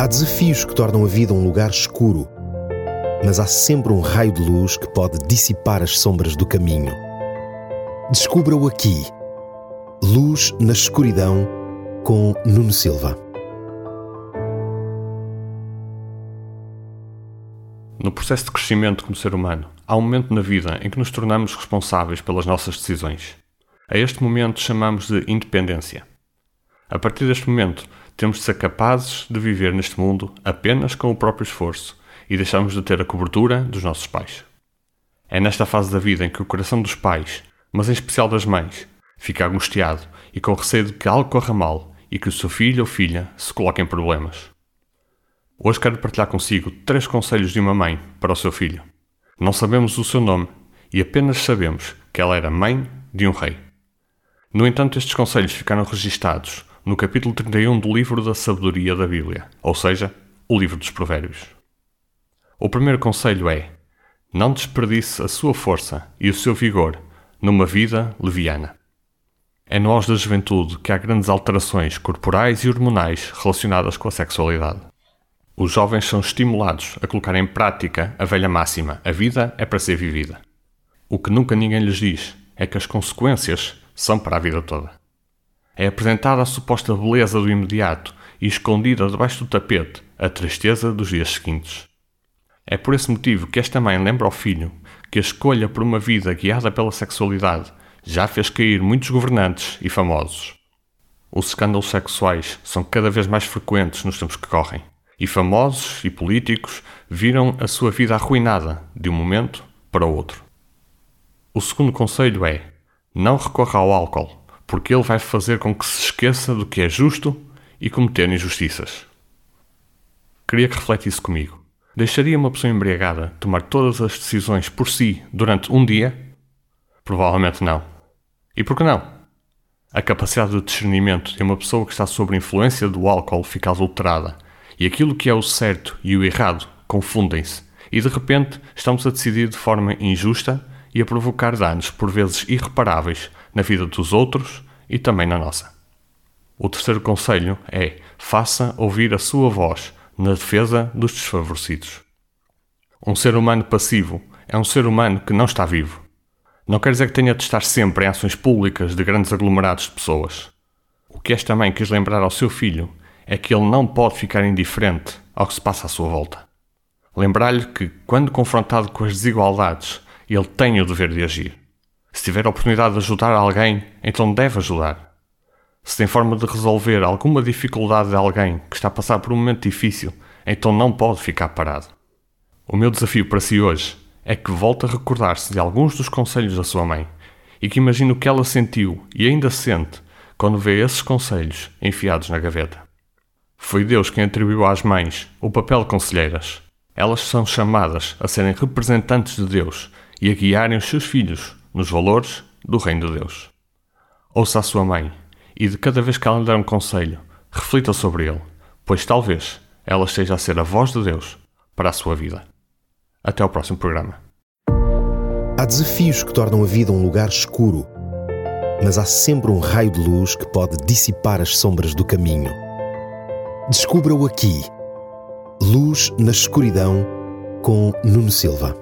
Há desafios que tornam a vida um lugar escuro, mas há sempre um raio de luz que pode dissipar as sombras do caminho. Descubra-o aqui. Luz na escuridão com Nuno Silva. No processo de crescimento como ser humano, há um momento na vida em que nos tornamos responsáveis pelas nossas decisões. A este momento chamamos de independência. A partir deste momento, temos de ser capazes de viver neste mundo apenas com o próprio esforço e deixamos de ter a cobertura dos nossos pais. É nesta fase da vida em que o coração dos pais, mas em especial das mães, fica angustiado e com receio de que algo corra mal e que o seu filho ou filha se coloque em problemas. Hoje quero partilhar consigo três conselhos de uma mãe para o seu filho. Não sabemos o seu nome e apenas sabemos que ela era mãe de um rei. No entanto, estes conselhos ficaram registados no capítulo 31 do livro da sabedoria da Bíblia, ou seja, o livro dos Provérbios. O primeiro conselho é: não desperdice a sua força e o seu vigor numa vida leviana. É auge da juventude que há grandes alterações corporais e hormonais relacionadas com a sexualidade. Os jovens são estimulados a colocar em prática a velha máxima: a vida é para ser vivida. O que nunca ninguém lhes diz é que as consequências são para a vida toda. É apresentada a suposta beleza do imediato e escondida debaixo do tapete a tristeza dos dias seguintes. É por esse motivo que esta mãe lembra ao filho que a escolha por uma vida guiada pela sexualidade já fez cair muitos governantes e famosos. Os escândalos sexuais são cada vez mais frequentes nos tempos que correm, e famosos e políticos viram a sua vida arruinada de um momento para o outro. O segundo conselho é: não recorra ao álcool porque ele vai fazer com que se esqueça do que é justo e cometer injustiças. Queria que refletisse comigo. Deixaria uma pessoa embriagada tomar todas as decisões por si durante um dia? Provavelmente não. E por que não? A capacidade de discernimento de uma pessoa que está sob influência do álcool fica adulterada e aquilo que é o certo e o errado confundem-se e de repente estamos a decidir de forma injusta e a provocar danos por vezes irreparáveis na vida dos outros e também na nossa. O terceiro conselho é: faça ouvir a sua voz na defesa dos desfavorecidos. Um ser humano passivo é um ser humano que não está vivo. Não quer dizer que tenha de estar sempre em ações públicas de grandes aglomerados de pessoas. O que esta mãe quis lembrar ao seu filho é que ele não pode ficar indiferente ao que se passa à sua volta. Lembrar-lhe que, quando confrontado com as desigualdades, ele tem o dever de agir. Se tiver a oportunidade de ajudar alguém, então deve ajudar. Se tem forma de resolver alguma dificuldade de alguém que está a passar por um momento difícil, então não pode ficar parado. O meu desafio para si hoje é que volte a recordar-se de alguns dos conselhos da sua mãe e que imagine o que ela sentiu e ainda sente quando vê esses conselhos enfiados na gaveta. Foi Deus quem atribuiu às mães o papel de conselheiras. Elas são chamadas a serem representantes de Deus e a guiarem os seus filhos nos valores do Reino de Deus. Ouça a sua mãe e, de cada vez que ela lhe der um conselho, reflita sobre ele, pois talvez ela esteja a ser a voz de Deus para a sua vida. Até ao próximo programa. Há desafios que tornam a vida um lugar escuro, mas há sempre um raio de luz que pode dissipar as sombras do caminho. Descubra-o aqui. Luz na escuridão com Nuno Silva.